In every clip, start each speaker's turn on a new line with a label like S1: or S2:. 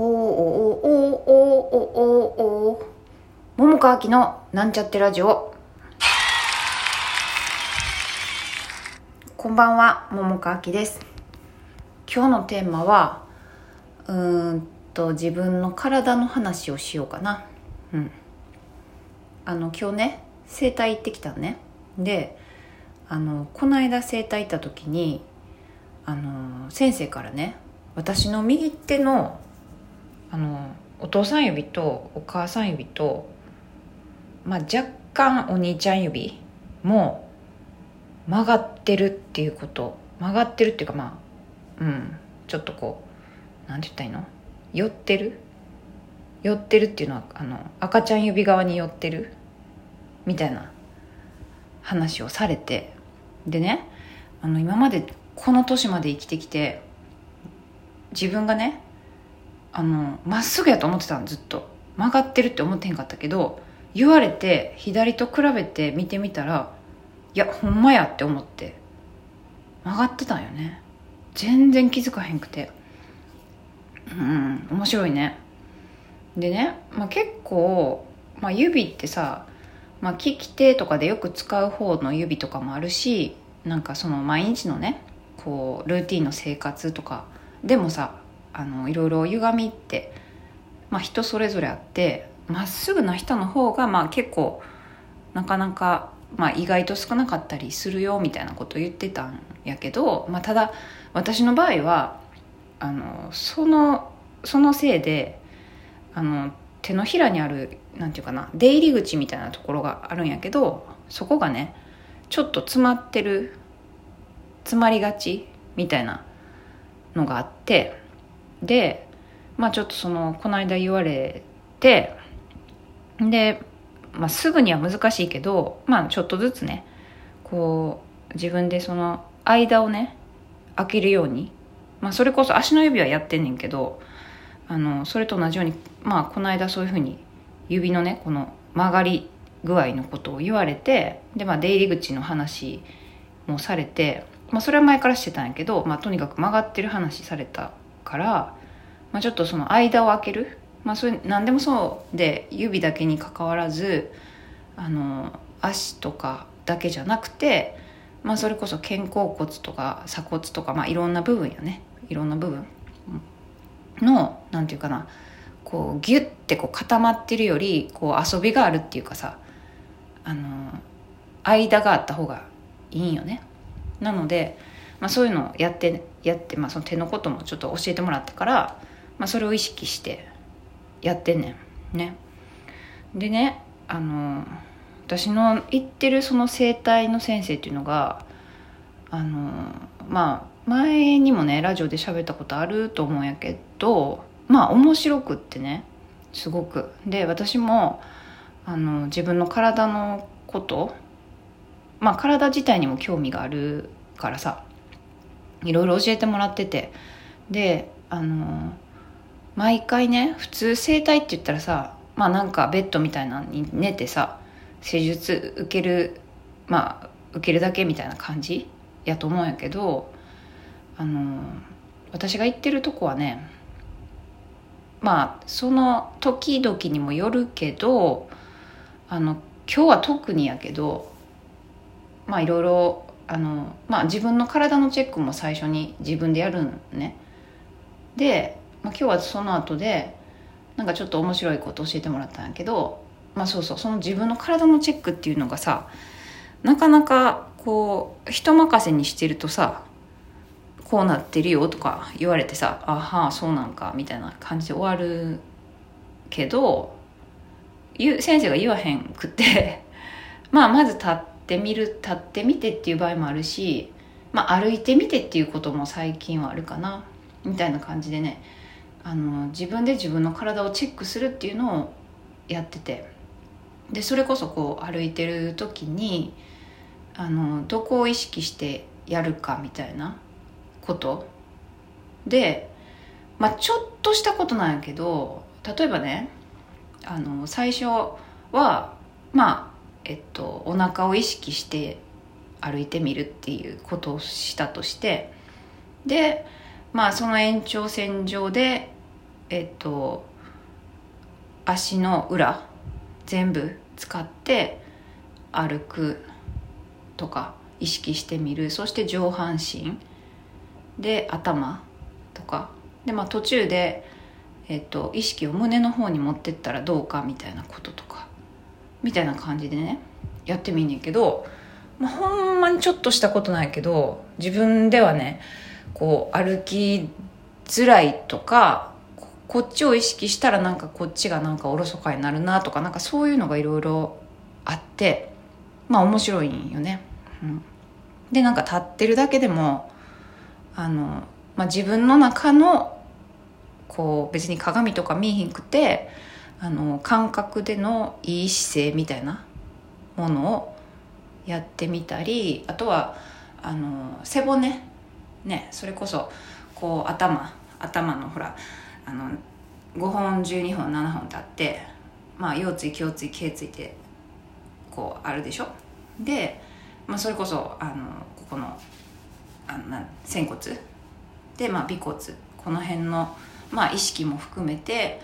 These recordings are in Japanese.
S1: おーおーおーおーおーおーお桃川きのなんちゃってラジオこんばんは桃川きです今日のテーマはうーんと自分の体の話をしようかなうんあの今日ね整体行ってきたのねであのこの間整体行った時にあの先生からね私の右手のあのお父さん指とお母さん指と、まあ、若干お兄ちゃん指も曲がってるっていうこと曲がってるっていうかまあうんちょっとこうなんて言ったらいいの？寄ってる？寄ってるっていうのはあの赤ちゃん指側に寄ってる？みたいな話をされて。でねあの今までこの年まで生きてきて自分がねあのまっすぐやと思ってたのずっと。曲がってるって思ってへんかったけど言われて左と比べて見てみたらいやほんまやって思って曲がってたんよね。全然気づかへんくて。うん面白いね。でね、まあ、結構、まあ、指ってさ、まあ、利き手とかでよく使う方の指とかもあるしなんかその毎日のねこうルーティンの生活とかでもさあのいろいろ歪みって、まあ、人それぞれあってまっすぐな人の方がまあ結構なかなか、まあ、意外と少なかったりするよみたいなことを言ってたんやけど、まあ、ただ私の場合はあのそのそのせいであの手のひらにあるなんていうかな出入り口みたいなところがあるんやけどそこがねちょっと詰まってる詰まりがちみたいなのがあってでまあちょっとそのこの間言われてで、まあ、すぐには難しいけどまあちょっとずつねこう自分でその間をね開けるように、まあ、それこそ足の指はやってんねんけどあのそれと同じようにまあこの間そういうふうに指のねこの曲がり具合のことを言われてで、まあ、出入り口の話もされて、まあ、それは前からしてたんやけど、まあ、とにかく曲がってる話されたから、まあ、ちょっとその間を空ける、まあ、それ何でもそうで指だけにかかわらずあの足とかだけじゃなくて、まあ、それこそ肩甲骨とか鎖骨とか、まあ、いろんな部分よね。いろんな部分。のなんていうかな。こうギュッてこう固まってるよりこう遊びがあるっていうかさあの間があった方がいいんよね。なので、まあ、そういうのをやってやって、まあ、その手のこともちょっと教えてもらったから、まあ、それを意識してやってんねん。ね。でねあの私の行ってるその整体の先生っていうのがあのまあ前にもねラジオで喋ったことあると思うんやけどまあ面白くってねすごく。で私もあの自分の体のことまあ体自体にも興味があるからさいろいろ教えてもらってて。であの毎回ね普通整体って言ったらさまあなんかベッドみたいなのに寝てさ施術受けるまあ受けるだけみたいな感じやと思うんやけどあの私が行ってるとこはねまあその時々にもよるけどあの今日は特にやけどまあいろいろあの、まあ、自分の体のチェックも最初に自分でやるんね。で、まあ、今日はその後でなんかちょっと面白いこと教えてもらったんやけどまあそうそうその自分の体のチェックっていうのがさなかなかこう人任せにしてるとさこうなってるよとか言われてさあはあそうなんかみたいな感じで終わるけど先生が言わへんくて まあまず立ってみる立ってみてっていう場合もあるし、まあ、歩いてみてっていうことも最近はあるかなみたいな感じでねあの自分で自分の体をチェックするっていうのをやってて。でそれこそこう歩いてる時にあのどこを意識してやるかみたいなこと。で、まあ、ちょっとしたことなんやけど例えばねあの最初はまあえっとお腹を意識して歩いてみるっていうことをしたとして。でまあその延長線上でえっと足の裏全部使って歩くとか意識してみる。そして上半身。で頭とか。で、まあ、途中で、えっと、意識を胸の方に持ってったらどうかみたいなこととか。みたいな感じでねやってみんねんけど、まあ、ほんまにちょっとしたことないけど自分ではねこう歩きづらいとかこっちを意識したらなんかこっちがなんかおろそかになるなとかなんかそういうのがいろいろあってまあ面白いんよね。うん、でなんか立ってるだけでもあの、まあ、自分の中のこう別に鏡とか見えひんくてあの感覚でのいい姿勢みたいなものをやってみたりあとはあの背骨ねそれこそこう頭頭のほらあの5本12本7本立ってまあ腰椎胸椎頸椎ってこうあるでしょ？で、まあ、それこそあのここのあのな仙骨？で、まあ、尾骨？この辺の、まあ、意識も含めて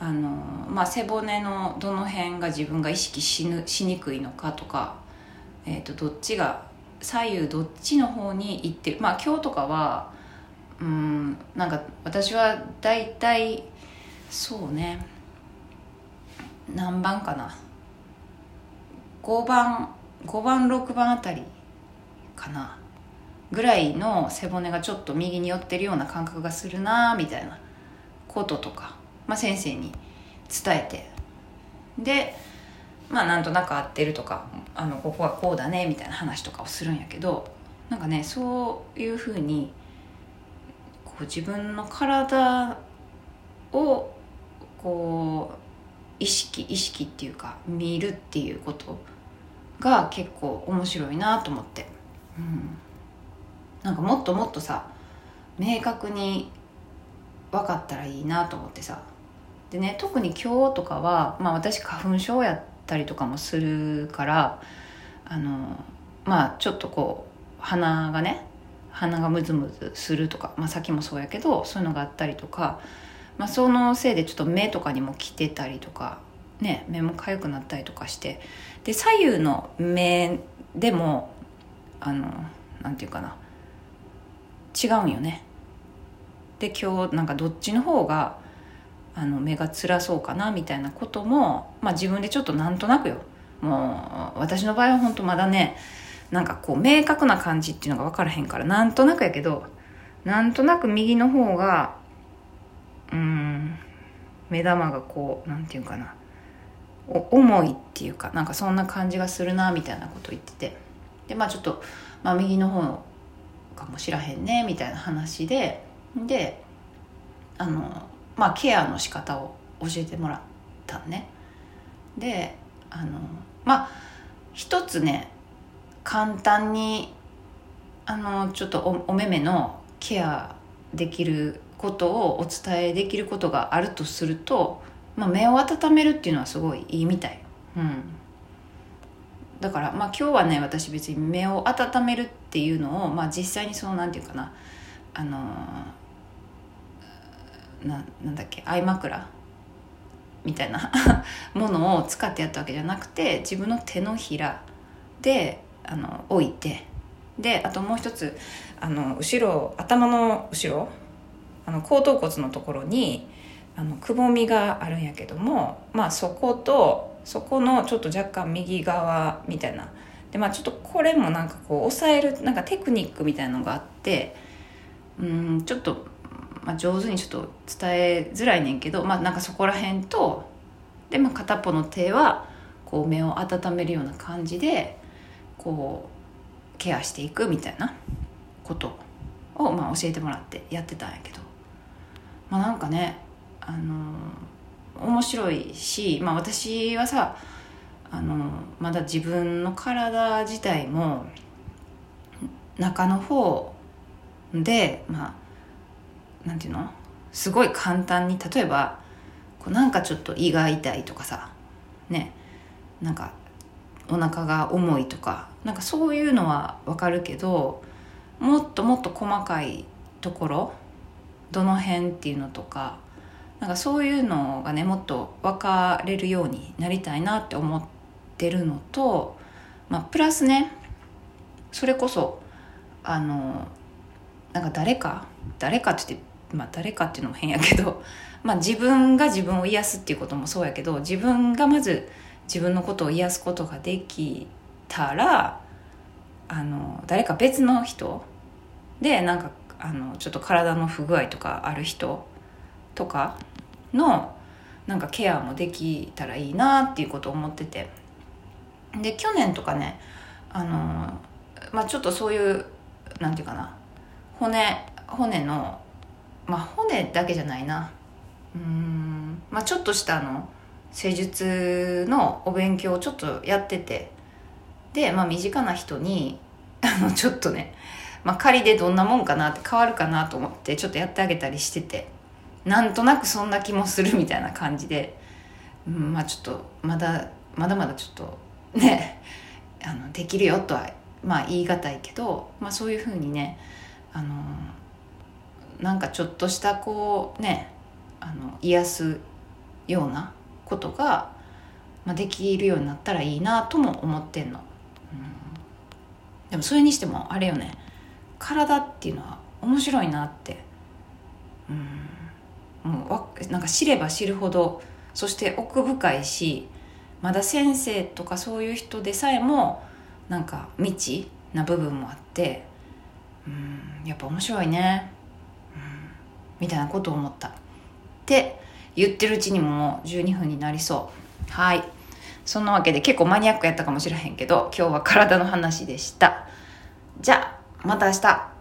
S1: あの、まあ、背骨のどの辺が自分が意識しぬしにくいのかとか、えー、とどっちが左右どっちの方に行ってまあ今日とかはうんなんか私は大体そうね。何番かな。5番5番6番あたりかな。ぐらいの背骨がちょっと右に寄ってるような感覚がするなみたいなこととか、まあ、先生に伝えて。でまあなんとなく合ってるとかあのここはこうだねみたいな話とかをするんやけどなんかねそういうふうにこう自分の体をこう意識意識っていうか見るっていうことが結構面白いなと思って、うん、なんかもっともっとさ明確に分かったらいいなと思ってさ。でね特に今日とかは、まあ、私花粉症やったりとかもするからあのまあちょっとこう鼻がね鼻がムズムズするとか、まあ、先もそうやけどそういうのがあったりとか、まあ、そのせいでちょっと目とかにも来てたりとか、ね、目も痒くなったりとかしてで左右の目でもあのなんていうかな違うんよね。で今日なんかどっちの方があの目が辛そうかなみたいなことも、まあ、自分でちょっとなんとなくよ。もう私の場合は本当まだねなんかこう明確な感じっていうのが分からへんからなんとなくやけどなんとなく右の方がうん目玉がこうなんていうかな重いっていうかなんかそんな感じがするなみたいなこと言ってて。でまあちょっと、まあ、右の方かもしらへんねみたいな話でであのまあケアの仕方を教えてもらったね。であのまあ一つね簡単にあのちょっとおお目目のケアできることをお伝えできることがあるとすると、まあ、目を温めるっていうのはすごいいいみたい、うん、だから、まあ、今日はね私別に目を温めるっていうのを、まあ、実際にそのなんていうかなあのななんだっけ相枕みたいな ものを使ってやったわけじゃなくて自分の手のひらであの置いてであともう一つあの後ろ頭の後ろあの後頭骨のところにあのくぼみがあるんやけどもまあそことそこのちょっと若干右側みたいな。でまあちょっとこれもなんかこう押さえるなんかテクニックみたいなのがあってうんちょっと、まあ、上手にちょっと伝えづらいねんけどまあなんかそこら辺とで、まあ、片っぽの手はこう目を温めるような感じでこうケアしていくみたいなことを、まあ、教えてもらってやってたんやけど。まあなんかねあの面白いし、まあ、私はさあのまだ自分の体自体も中の方でまあなんていうの？すごい簡単に例えばこうなんかちょっと胃が痛いとかさね。なんかお腹が重いとかなんかそういうのはわかるけどもっともっと細かいところどの辺っていうのとかなんかそういうのがねもっと分かれるようになりたいなって思ってるのと、まあ、プラスねそれこそあのなんか誰か誰かって言ってまあ誰かっていうのも変やけど、まあ、自分が自分を癒すっていうこともそうやけど自分がまず自分のことを癒すことができたらあの誰か別の人でなんかあのちょっと体の不具合とかある人とかのなんかケアもできたらいいなっていうことを思ってて。で去年とかねあの、まあ、ちょっとそういうなんていうかな骨骨のまあ骨だけじゃないな。うん。まあちょっとしたあの施術のお勉強をちょっとやってて。で、まあ、身近な人に あのちょっとね、まあ、仮でどんなもんかなって変わるかなと思ってちょっとやってあげたりしてて。なんとなくそんな気もするみたいな感じで、うん、まあちょっとまだまだまだちょっとねあのできるよとはまあ言い難いけど、まあ、そういうふうにねあのなんかちょっとしたこうねあの癒すようなことが、まあ、できるようになったらいいなとも思ってんの、うん、でもそれにしてもあれよね。体っていうのは面白いなって。うん。もうなんか知れば知るほどそして奥深いしまだ先生とかそういう人でさえもなんか未知な部分もあってうんやっぱ面白いね、みたいなことを思った。って言ってるうちにももう12分になりそう。はい。そんなわけで結構マニアックやったかもしれへんけど今日は体の話でした。じゃあまた明日。